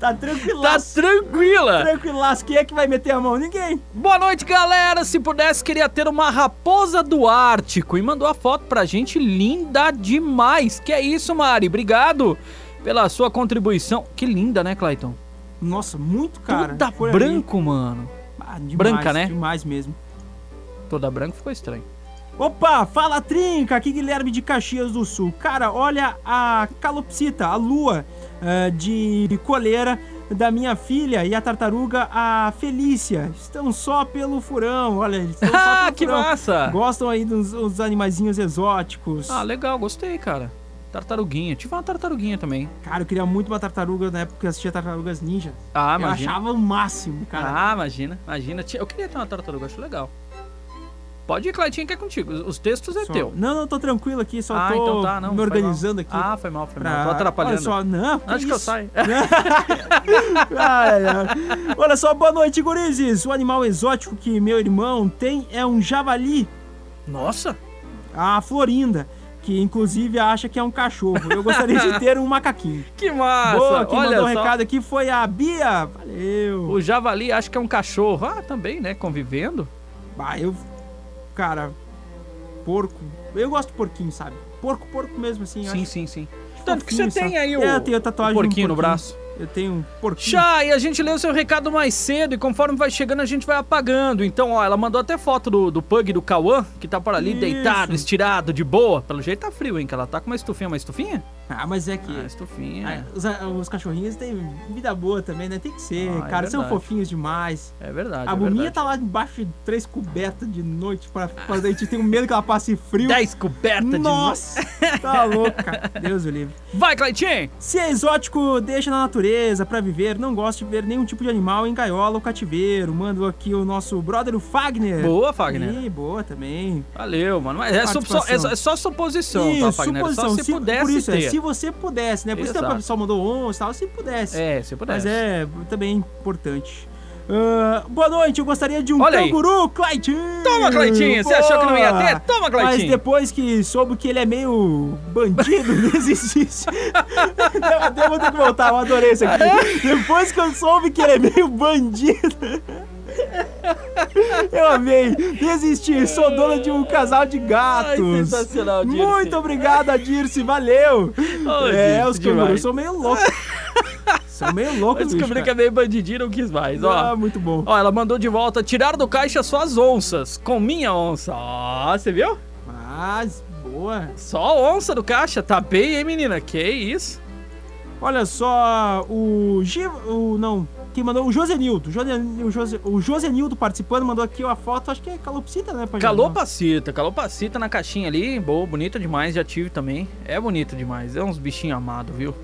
Tá Tá tranquilaço. tranquila! Tranquilaço. Quem é que vai meter a mão? Ninguém. Boa noite, galera! Se pudesse, queria ter uma raposa do Ártico. E mandou a foto pra gente, linda demais. Que é isso, Mari? Obrigado pela sua contribuição. Que linda, né, Clayton? Nossa, muito cara. Toda ali. branco, mano. Ah, demais, branca, né? Demais mesmo. Toda branca ficou estranho. Opa, fala trinca, aqui Guilherme de Caxias do Sul. Cara, olha a calopsita, a lua eh, de coleira da minha filha e a tartaruga, a Felícia. Estão só pelo furão, olha, eles estão só Ah, que furão. massa! Gostam aí dos, dos animaizinhos exóticos. Ah, legal, gostei, cara. Tartaruguinha. Tive uma tartaruguinha também. Cara, eu queria muito uma tartaruga na época que eu assistia Tartarugas Ninja. Ah, eu imagina. achava o máximo, cara. Ah, imagina, imagina. Eu queria ter uma tartaruga, acho legal. Pode ir, Claitinha, que é contigo. Os textos é Só- teu. Não, não, tô tranquilo aqui, só ah, tô então tá, não. me organizando aqui. Ah, foi mal, foi pra- mal. Tô atrapalhando. Olha só, não. que Acho que eu saio. Ai, ai. Olha só, boa noite, gurizes. O animal exótico que meu irmão tem é um javali, Nossa! a Florinda, que inclusive acha que é um cachorro. Eu gostaria de ter um macaquinho. Que massa! Boa, quem Olha mandou um só. recado aqui foi a Bia. Valeu. O javali acho que é um cachorro. Ah, também, né? Convivendo. Bah, eu. Cara, porco. Eu gosto de porquinho, sabe? Porco, porco mesmo, assim. Sim, acho sim, sim. Tanto que você tem aí o, É, eu tenho tatuagem o de um porquinho no porquinho. braço. Eu tenho um porquinho. Já, e a gente leu seu recado mais cedo e conforme vai chegando a gente vai apagando. Então, ó, ela mandou até foto do, do pug do Cauã, que tá por ali Isso. deitado, estirado, de boa. Pelo jeito tá frio, hein? Que ela tá com uma estufinha. Uma estufinha? Ah, mas é que. Ah, estufinha. ah, os, os cachorrinhos têm vida boa também, né? Tem que ser. Ah, é cara, são verdade. fofinhos demais. É verdade. a é tá lá embaixo de três cobertas de noite pra, pra a gente tem medo que ela passe frio. 10 cobertas de Nossa, tá louca. Deus o livre. Vai, Claitinho! Se é exótico, deixa na natureza pra viver. Não gosta de ver nenhum tipo de animal em gaiola ou cativeiro. Mando aqui o nosso brother, o Fagner. Boa, Fagner. Ih, boa também. Valeu, mano. Mas é, sup- só, é, é só suposição, Isso, tá, Fagner? suposição. Só se, Se- pudesse por isso, ter. é, se você pudesse, né? Por isso que Exato. o pessoal mandou 11 e tal, se pudesse. É, se pudesse. Mas é também importante. Ah, boa noite, eu gostaria de um Olha canguru, Claitinho! Toma, Claitinho! Você achou que não ia ter? Toma, Mas Claitinho! depois que soube que ele é meio bandido, desistiu. eu, eu vou ter que voltar, eu adorei isso aqui. Depois que eu soube que ele é meio bandido. Eu amei. Desisti. Sou dona de um casal de gatos. Ai, sensacional, Dirce. Muito obrigado, Dirce. Valeu. Ô, é, Dirce, os cangurus são meio loucos. São meio loucos, Eu descobri bicho, que é meio bandidinho, não quis mais, ó. Ah, muito bom. Ó, ela mandou de volta, tirar do caixa suas onças, com minha onça. Ó, você viu? Mas, boa. Só onça do caixa, tá bem, hein, menina? Que isso? Olha só, o G... O, não, quem mandou? O Josenildo. Jose, o, Jose, o Josenildo participando, mandou aqui a foto, acho que é calopsita, né? Pajé? Calopacita, calopacita na caixinha ali, boa, bonita demais, já tive também. É bonito demais, é uns bichinhos amados, viu?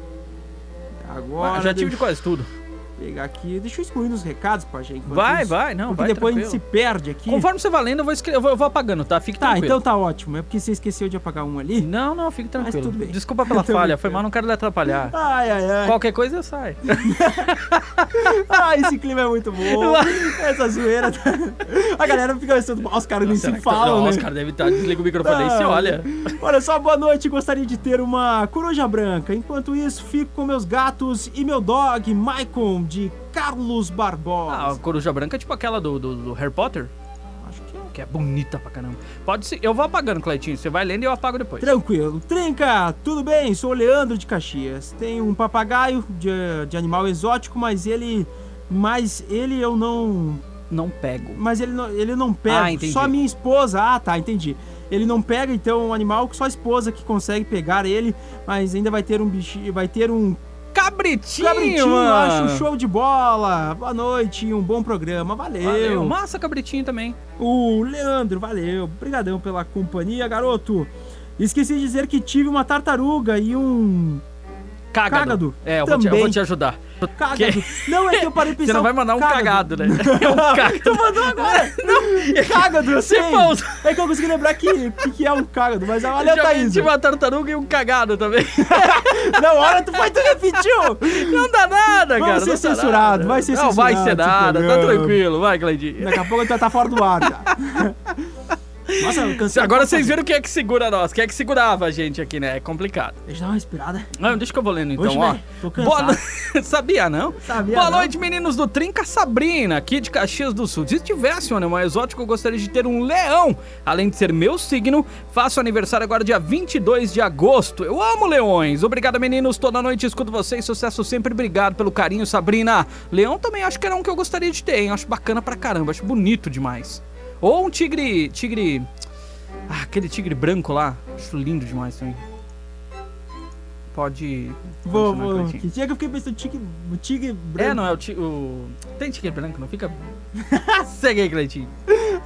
Agora, já tive de quase tudo. Pegar aqui. Deixa eu excluir os recados, Pajé. Vai, isso, vai, não, Porque vai depois a gente tranquilo. se perde aqui. Conforme você vai lendo, eu vou, eu vou, eu vou apagando, tá? Fique Tá, tranquilo. então tá ótimo. É porque você esqueceu de apagar um ali. Não, não, fique tranquilo. tudo bem. Desculpa pela falha, foi mal, não quero lhe atrapalhar. Ai, ai, ai. Qualquer coisa eu saio. Ah, esse clima é muito bom. Essa zoeira. tá- A galera fica pensando, "Ah, os caras nem se Será que- falam, Não, né? os caras devem estar. Desliga o microfone aí, Ah, olha. Olha só, boa noite. Gostaria de ter uma coruja branca. Enquanto isso, fico com meus gatos e meu dog, Maicon, de Carlos Barbosa. Ah, a coruja branca é tipo aquela do, do, do Harry Potter. Acho que é. Que é bonita pra caramba. Pode ser. Eu vou apagando, Cleitinho. Você vai lendo e eu apago depois. Tranquilo. Trinca, tudo bem? Sou o Leandro de Caxias. Tenho um papagaio de, de animal exótico, mas ele. Mas ele eu não. Não pego. Mas ele não, ele não pega. Ah, entendi. Só minha esposa. Ah, tá, entendi. Ele não pega, então, um animal que só a esposa que consegue pegar ele, mas ainda vai ter um bichinho. Vai ter um Cabritinho, Cabritinho, mano. acho show de bola. Boa noite, um bom programa. Valeu. Valeu. Massa, cabritinho também. O Leandro, valeu. Obrigadão pela companhia, garoto. Esqueci de dizer que tive uma tartaruga e um Cágado. Cágado. É, eu vou, te, eu vou te ajudar. cagado. Que- Não é que eu parei de pensar. Você não vai mandar um cagado, né? É um cagado. Tu mandou agora. Não, cagado, eu sei. É que eu consegui lembrar que, que, é um cagado, mas olha Eu a Thaís. tive uma tartaruga e um cagado também. Não, olha, tu foi, tu repetiu. Não dá nada, Vamos cara. ser não censurado, nada. vai ser Não vai censurado ser esse nada, tá tranquilo. Vai, Cleidinho. Daqui a pouco tu vai estar fora do ar já. Nossa, cansei. Agora vocês viram quem é que segura nós, quem é que segurava a gente aqui, né? É complicado. Deixa eu dar uma respirada. Não, deixa que eu vou lendo então, ó. velho, tô Boa cansado. no- Sabia, não? Sabia Boa não. noite, meninos do Trinca Sabrina, aqui de Caxias do Sul. Se tivesse um animal exótico, eu gostaria de ter um leão. Além de ser meu signo, faço aniversário agora dia 22 de agosto. Eu amo leões. Obrigado, meninos. Toda noite escuto vocês. Sucesso sempre. Obrigado pelo carinho, Sabrina. Leão também acho que era um que eu gostaria de ter, hein? Acho bacana pra caramba. Acho bonito demais. Ou um tigre... Tigre... Ah, aquele tigre branco lá. Acho lindo demais também. Pode... Vou, vou. Que dia que eu fiquei pensando, tigre, o tigre branco. É, não é o tigre. O... Tem tigre branco, não fica. Segue aí, Cleitinho.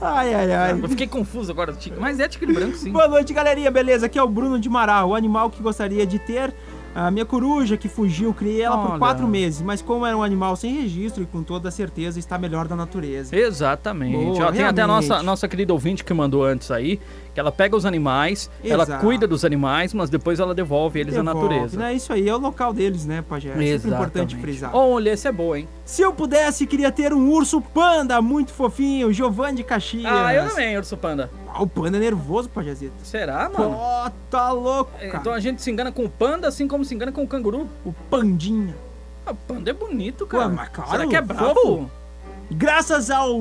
Ai, ai, ai. Eu fiquei confuso agora do tigre. Mas é tigre branco, sim. Boa noite, galerinha, beleza? Aqui é o Bruno de Mará, o animal que gostaria de ter. A minha coruja que fugiu, criei ela por Olha. quatro meses, mas como era um animal sem registro e com toda certeza está melhor da natureza. Exatamente. Boa, Ó, tem até a nossa, nossa querida ouvinte que mandou antes aí, ela pega os animais, ela Exato. cuida dos animais, mas depois ela devolve eles à Devolve, natureza. Né? Isso aí é o local deles, né, Pajé? É sempre importante frisar. Olha, esse é boa, hein? Se eu pudesse, queria ter um urso panda muito fofinho, Giovanni de Caxias. Ah, eu também, urso panda. Ah, o panda é nervoso, Pajézito. Será, mano? Pô, tá louco, cara. Então a gente se engana com o panda, assim como se engana com o canguru. O pandinha. Ah, o panda é bonito, cara. Ué, mas claro, Será que é bravo? fofo. Graças ao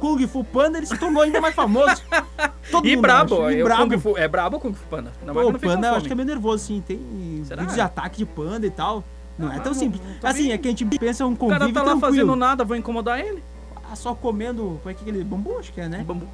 Kung Fu Panda, ele se tornou ainda mais famoso. Todo E mundo brabo, acha. é, E brabo. Kung Fu- é brabo o Kung Fu Panda. Não, Pô, não panda eu acho que é meio nervoso, sim. Tem Será? vídeos de ataque de panda e tal. Não é tão não- simples. tô Assim, bem. é que a gente pensa um O cara convívio tá lá tranquilo. fazendo nada, vou incomodar ele. Ah, só comendo... Como é que aquele bambu, acho que é, né? Bambu.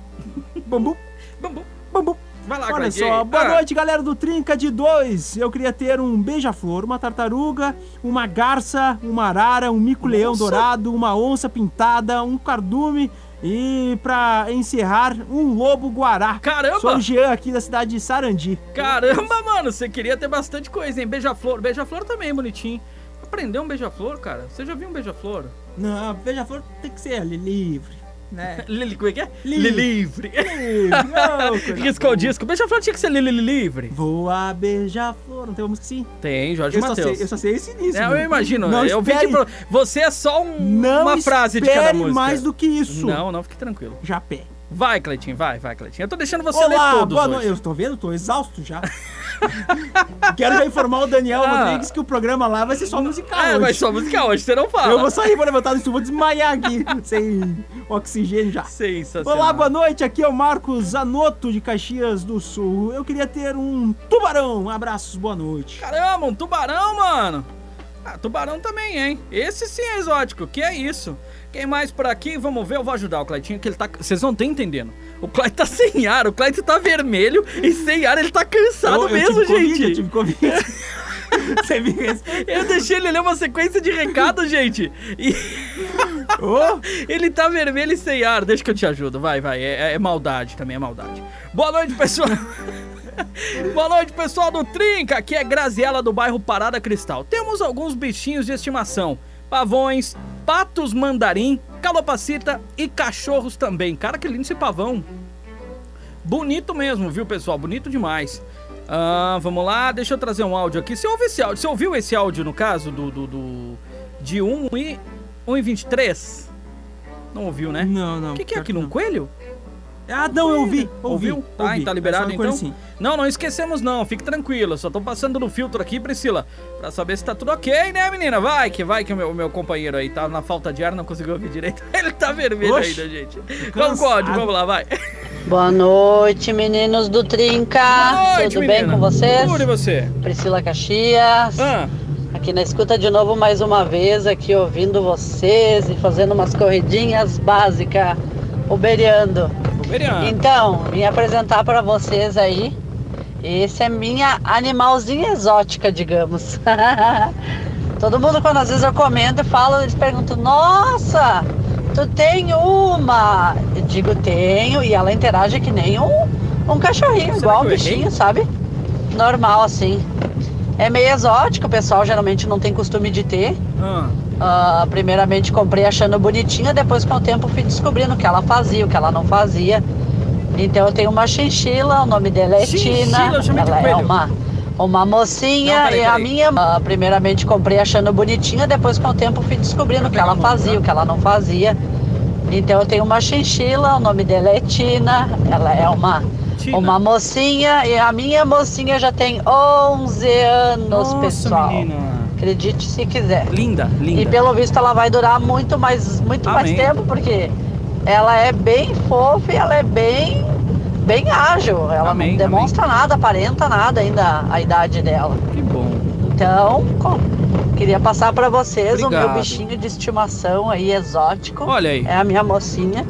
Bambu. Bambu. Bambu. Vai lá, Olha só, boa Ah. noite, galera do Trinca de Dois. Eu queria ter um beija-flor, uma tartaruga, uma garça, uma arara, um mico-leão dourado, uma onça pintada, um cardume e, pra encerrar, um lobo-guará. Caramba! Sou o Jean aqui da cidade de Sarandi. Caramba, mano, você queria ter bastante coisa, hein? Beija-flor. Beija-flor também é bonitinho. Aprender um beija-flor, cara? Você já viu um beija-flor? Não, beija-flor tem que ser livre, né? Lili, como é que é? Livre. Livre. Livre, não, coisa Riscou o boa. disco. Beija-flor tinha que ser Lili livre. Voa, beija-flor, não tem uma música assim? Tem, Jorge Eu só, sei, Matheus. eu só sei esse início. É, eu imagino. Não eu vi que espere- você é só um- Não uma frase de cada espere música. mais do que isso. Não, não, fique tranquilo. Japé. Vai, Cleitinho, vai, vai, Cleitinho. Eu tô deixando você ler Olá, todos boa hoje. noite. Eu tô vendo, tô exausto já. Quero já informar o Daniel Ah. Rodrigues que o programa lá vai ser só musical É, hoje. mas só música hoje, você não fala. Eu vou sair, vou levantar do estúdio, vou desmaiar aqui, sem oxigênio já. Sensacional. Olá, boa noite, aqui é o Marcos Zanotto de Caxias do Sul. Eu queria ter um tubarão. Abraços, boa noite. Caramba, um tubarão, mano. Ah, tubarão também, hein? Esse sim é exótico, que é isso. Quem mais por aqui? Vamos ver, eu vou ajudar o Cleitinho, que ele tá... Vocês não estão entendendo. O Cleiton tá sem ar, o Cleiton tá vermelho e sem ar ele tá cansado Eu- eu mesmo, tive Covid, gente. eu tive Covid. Você me. Eu deixei ele ler uma sequência de recado, gente. E Ô, ele tá vermelho e sem ar. Deixa que eu te ajudo. Vai, vai. É, é maldade também, é maldade. Boa noite, pessoal. Boa noite, pessoal do Trinca. Aqui é Graziela do bairro Parada Cristal. Temos alguns bichinhos de estimação: pavões, patos mandarim, calopacita e cachorros também. Cara, que lindo esse pavão. Bonito mesmo, viu, pessoal? Bonito demais. Ah, vamos lá, deixa eu trazer um áudio aqui. Você ouviu esse áudio? Você ouviu esse áudio, no caso, do, do, do- de 1 e 1 e 23? Não ouviu, né? Não, não. O que, que é pior aquilo? Um não. coelho? Ah, não, eu ouvi. ouvi Ouviu? Tá, ouvi. tá liberado então? assim. Não, não esquecemos não, fique tranquilo. Só tô passando no filtro aqui, Priscila, pra saber se tá tudo ok, né, menina? Vai que vai que o meu, meu companheiro aí tá na falta de ar, não conseguiu ouvir direito. Ele tá vermelho Oxe, ainda, gente. Vamos vamos lá, vai. Boa noite, meninos do Trinca. Boa noite, Tudo bem menina. com vocês? Tudo e você? Priscila Caxias. Ah, Aqui na escuta de novo mais uma vez, aqui ouvindo vocês e fazendo umas corridinhas básicas, uberiando. Então, vim apresentar para vocês aí. Esse é minha animalzinha exótica, digamos. Todo mundo, quando às vezes eu comento e falo, eles perguntam: Nossa, tu tem uma? Eu digo: Tenho, e ela interage que nem um, um cachorrinho, Será igual que um bichinho, sabe? Normal assim. É meio exótico, o pessoal geralmente não tem costume de ter. Ah, Ah, primeiramente comprei achando bonitinha, depois com o tempo fui descobrindo o que ela fazia, o que ela não fazia. Então eu tenho uma chinchila, o nome dela é Tina. Ela é uma, uma mocinha Não, peraí, e a peraí. minha, ah, primeiramente comprei achando bonitinha, depois com o tempo fui descobrindo o que ela fazia, o que ela não fazia. Então eu tenho uma chinchila, o nome dela é Tina, ela é uma, Tina. uma mocinha e a minha mocinha já tem 11 anos, Nossa, pessoal. menina. Acredite se quiser. Linda, linda. E pelo visto ela vai durar muito mais, muito mais Amém. tempo, porque ela é bem fofa e ela é bem, bem ágil. Ela Amém, não demonstra nada, aparenta nada ainda a idade dela. Que bom. Então, co- queria passar para vocês o Obrigado. meu bichinho de estimação aí exótico. Olha aí. É a minha mocinha,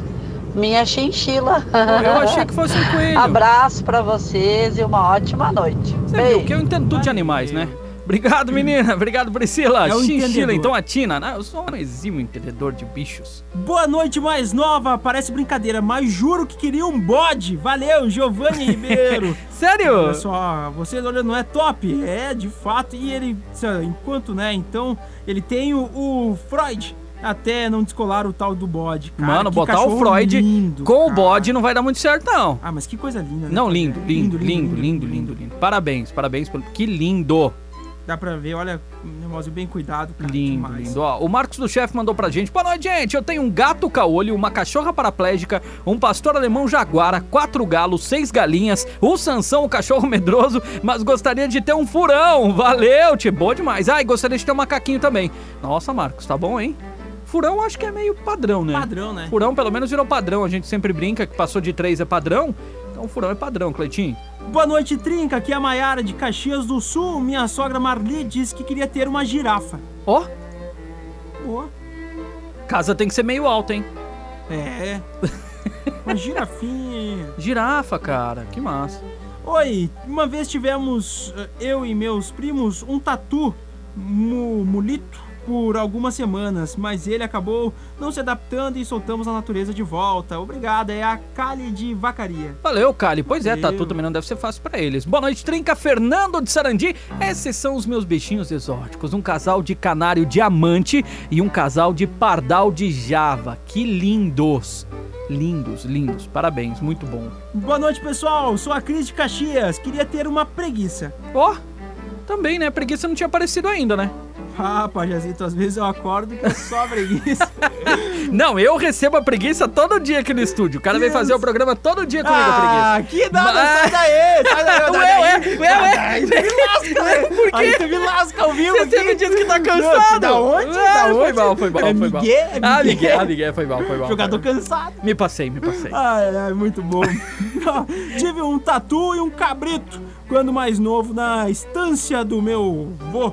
minha chinchila. Eu achei que fosse um coelho. Abraço para vocês e uma ótima noite. Você Beijo. viu que eu entendo tudo de animais, né? Obrigado, menina. Obrigado, Priscila. É um Chinchila, entendedor. então a Tina. né? Eu sou um exímio entendedor de bichos. Boa noite, mais nova. Parece brincadeira, mas juro que queria um bode. Valeu, Giovanni Ribeiro. Sério? Olha só, vocês olhando, não é top? É, de fato. E ele, enquanto, né? Então, ele tem o, o Freud. Até não descolar o tal do bode. Cara, Mano, botar o Freud lindo, com o cara. bode não vai dar muito certo, não. Ah, mas que coisa linda, né? Não, lindo, lindo, lindo, lindo, lindo, lindo. Parabéns, parabéns. pelo- Que lindo. Dá pra ver, olha, um negócio bem cuidado, cara. Lindo, demais. lindo. Ó, o Marcos do Chefe mandou pra gente. Boa noite, gente. Eu tenho um gato caolho, uma cachorra paraplégica, um pastor alemão jaguara, quatro galos, seis galinhas, o Sansão, o cachorro medroso, mas gostaria de ter um furão. Valeu, tio. Boa demais. Ah, e gostaria de ter um macaquinho também. Nossa, Marcos, tá bom, hein? Furão acho que é meio padrão, né? Padrão, né? Furão pelo menos virou padrão. A gente sempre brinca que passou de três é padrão. Então furão é padrão, Cleitinho. Boa noite, Trinca. Aqui é a Maiara de Caxias do Sul. Minha sogra Marli disse que queria ter uma girafa. Ó, Boa. casa tem que ser meio alta, hein? É. Uma girafinha. Girafa, cara. Que massa. Oi, uma vez tivemos, eh, eu e meus primos, um tatu mu mulito por algumas semanas, mas ele acabou não se adaptando e soltamos a natureza de volta. Obrigada, é a Cali de Vacaria. Valeu, Cali. Pois é, Valeu. tatu também não deve ser fácil pra eles. Boa noite, Trinca Fernando de Sarandi. Esses são os meus bichinhos exóticos. Um casal de canário diamante e um casal de pardal de Java. Que lindos. Lindos, lindos. Parabéns, muito bom. Boa noite, pessoal. Sou a Cris de Caxias. Queria ter uma preguiça. Ó, também, né? Preguiça não tinha aparecido ainda, né? Ah, Pajazito, às vezes eu acordo que é só preguiça. Não, eu recebo a preguiça todo dia aqui no estúdio. O cara vem fazer o programa todo dia comigo, a ah, preguiça. que nada, Mas- sai daí, sai daí, Ué, ué, ué, ué. Tu me lasca, né? Por quê? Aí tu me lasca ao vivo Você sempre aqui. diz que tá Não, cansado. Da onde? Ah, da onde? Foi mal, foi mal, É foi mal. É Ah. Miguel, ah, foi mal, foi mal. Jogador cansado. Me passei, me passei. Ai, ai, muito bom. Tive um tatu e um cabrito quando mais novo na estância do meu vô.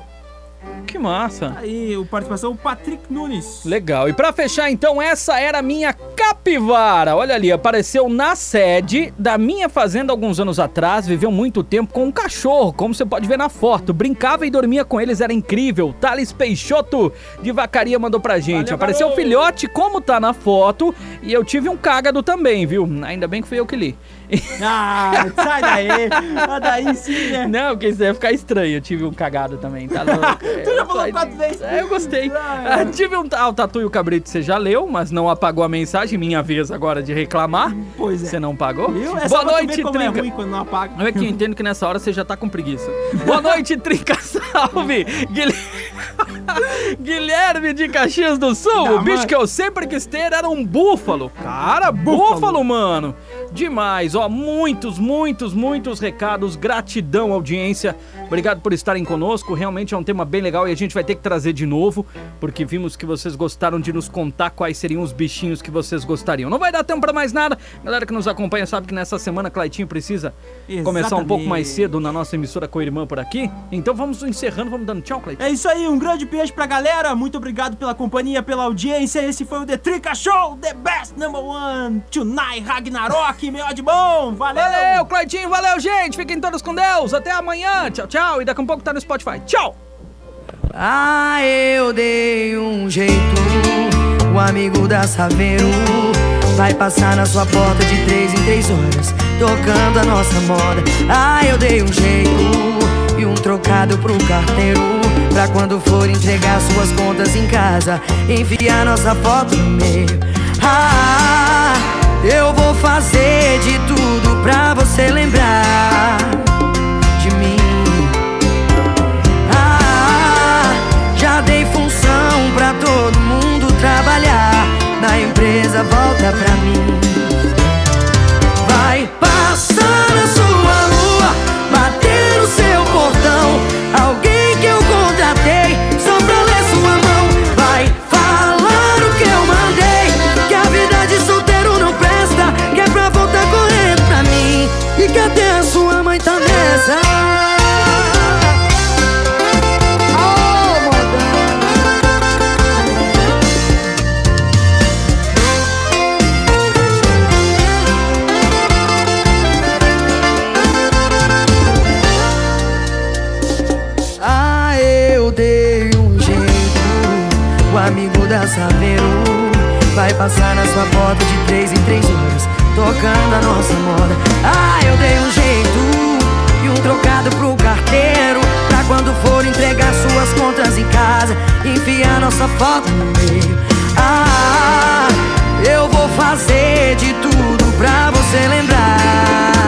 Que massa. Aí, o participação Patrick Nunes. Legal. E pra fechar, então, essa era a minha capivara. Olha ali, apareceu na sede da minha fazenda alguns anos atrás. Viveu muito tempo com um cachorro, como você pode ver na foto. Brincava e dormia com eles, era incrível. Thales Peixoto de Vacaria mandou pra gente. Valeu, apareceu o filhote, como tá na foto. E eu tive um cágado também, viu? Ainda bem que fui eu que li. Ah, sai daí. Ah, daí sim, né? Não, porque isso ia ficar estranho. Eu tive um cagado também, tá louco? Tu já falou quatro vezes. É, eu gostei. Ah, Ah, tive um. Ah, o Tatu e o Cabrito você já leu, mas não apagou a mensagem. Minha vez agora de reclamar. Pois é. Você não pagou? Viu? É Boa noite, é Trinca. ruim quando não apaga. Não é que eu entendo que nessa hora você já tá com preguiça. Boa noite, Trinca Salve! Guilherme, Guilherme de Caxias do Sul. Não, o bicho que eu sempre quis ter era um búfalo. Cara, búfalo, Búfalo. mano. Demais, ó. Muitos, muitos, muitos recados. Gratidão, audiência. Obrigado por estarem conosco. Realmente é um tema bem legal e a gente vai ter que trazer de novo, porque vimos que vocês gostaram de nos contar quais seriam os bichinhos que vocês gostariam. Não vai dar tempo pra mais nada. Galera que nos acompanha sabe que nessa semana Claitinho precisa começar um pouco mais Exatamente. cedo na nossa emissora com a irmã por aqui. Então vamos encerrando, vamos dando tchau, Claitinho. É isso aí, um grande beijo pra galera. Muito obrigado pela companhia, pela audiência. Esse foi o The Trica Show, the best number one tonight, Ragnarok, melhor de bom. Valeu! Valeu, Claitinho, valeu, gente. Fiquem todos com Deus. Até amanhã. Tchau, tchau. E daqui a pouco tá no Spotify. Tchau. Ah, eu dei um jeito. O amigo da Saveiro vai passar na sua porta de três em três horas, tocando a nossa moda. Ah, eu dei um jeito e um trocado pro carteiro. Pra quando for entregar suas contas em casa, enfiar nossa foto no meio. Ah, eu vou fazer de tudo pra você lembrar de mim. Ah, já dei função pra todo mundo trabalhar na empresa volta pra mim. Vai passar sua mãe tá nessa. Ah. O amigo da Saveiro vai passar na sua porta de três em três horas, tocando a nossa moda. Ah, eu dei um jeito trocado pro carteiro. Pra quando for entregar suas contas em casa, enfiar nossa foto no meio. Ah, eu vou fazer de tudo pra você lembrar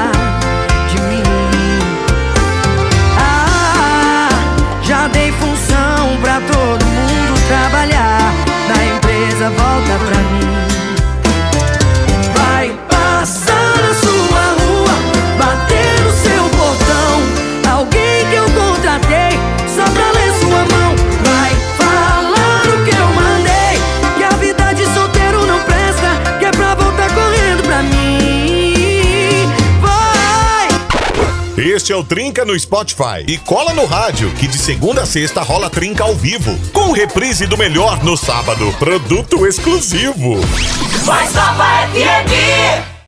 Este é o Trinca no Spotify. E cola no rádio, que de segunda a sexta rola Trinca ao vivo. Com reprise do melhor no sábado. Produto exclusivo. Mais Nova FM.